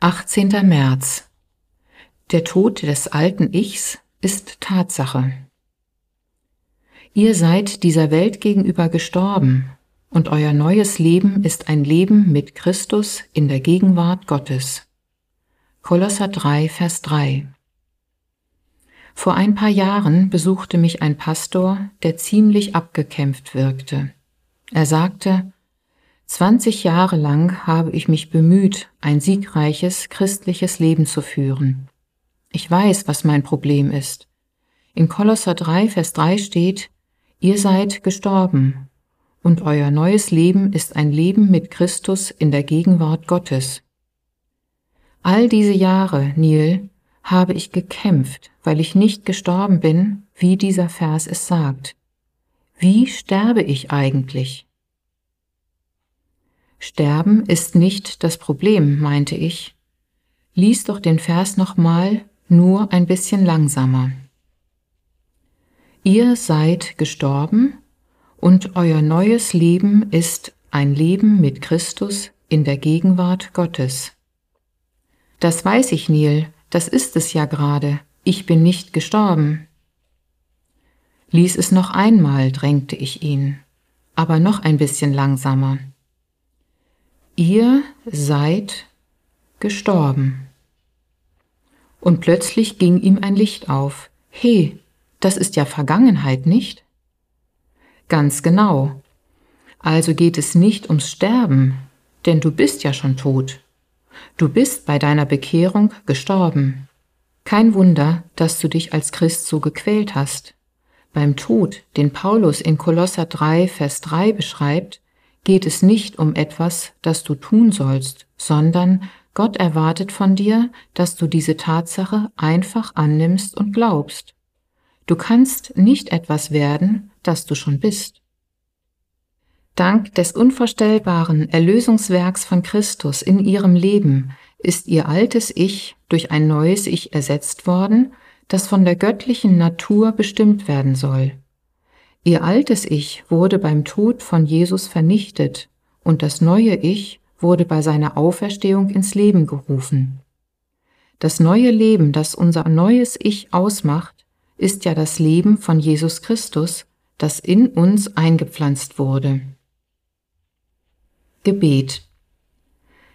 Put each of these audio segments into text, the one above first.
18. März. Der Tod des alten Ichs ist Tatsache. Ihr seid dieser Welt gegenüber gestorben, und euer neues Leben ist ein Leben mit Christus in der Gegenwart Gottes. Kolosser 3, Vers 3. Vor ein paar Jahren besuchte mich ein Pastor, der ziemlich abgekämpft wirkte. Er sagte, 20 Jahre lang habe ich mich bemüht, ein siegreiches christliches Leben zu führen. Ich weiß, was mein Problem ist. In Kolosser 3, Vers 3 steht, ihr seid gestorben und euer neues Leben ist ein Leben mit Christus in der Gegenwart Gottes. All diese Jahre, Neil, habe ich gekämpft, weil ich nicht gestorben bin, wie dieser Vers es sagt. Wie sterbe ich eigentlich? Sterben ist nicht das Problem, meinte ich. Lies doch den Vers nochmal, nur ein bisschen langsamer. Ihr seid gestorben und euer neues Leben ist ein Leben mit Christus in der Gegenwart Gottes. Das weiß ich, Neil, das ist es ja gerade. Ich bin nicht gestorben. Lies es noch einmal, drängte ich ihn, aber noch ein bisschen langsamer ihr seid gestorben. Und plötzlich ging ihm ein Licht auf. He, das ist ja Vergangenheit, nicht? Ganz genau. Also geht es nicht ums Sterben, denn du bist ja schon tot. Du bist bei deiner Bekehrung gestorben. Kein Wunder, dass du dich als Christ so gequält hast. Beim Tod, den Paulus in Kolosser 3, Vers 3 beschreibt, geht es nicht um etwas, das du tun sollst, sondern Gott erwartet von dir, dass du diese Tatsache einfach annimmst und glaubst. Du kannst nicht etwas werden, das du schon bist. Dank des unvorstellbaren Erlösungswerks von Christus in ihrem Leben ist ihr altes Ich durch ein neues Ich ersetzt worden, das von der göttlichen Natur bestimmt werden soll. Ihr altes Ich wurde beim Tod von Jesus vernichtet und das neue Ich wurde bei seiner Auferstehung ins Leben gerufen. Das neue Leben, das unser neues Ich ausmacht, ist ja das Leben von Jesus Christus, das in uns eingepflanzt wurde. Gebet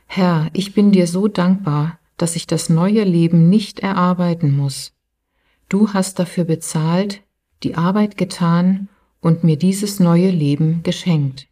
Herr, ich bin dir so dankbar, dass ich das neue Leben nicht erarbeiten muss. Du hast dafür bezahlt, die Arbeit getan und mir dieses neue Leben geschenkt.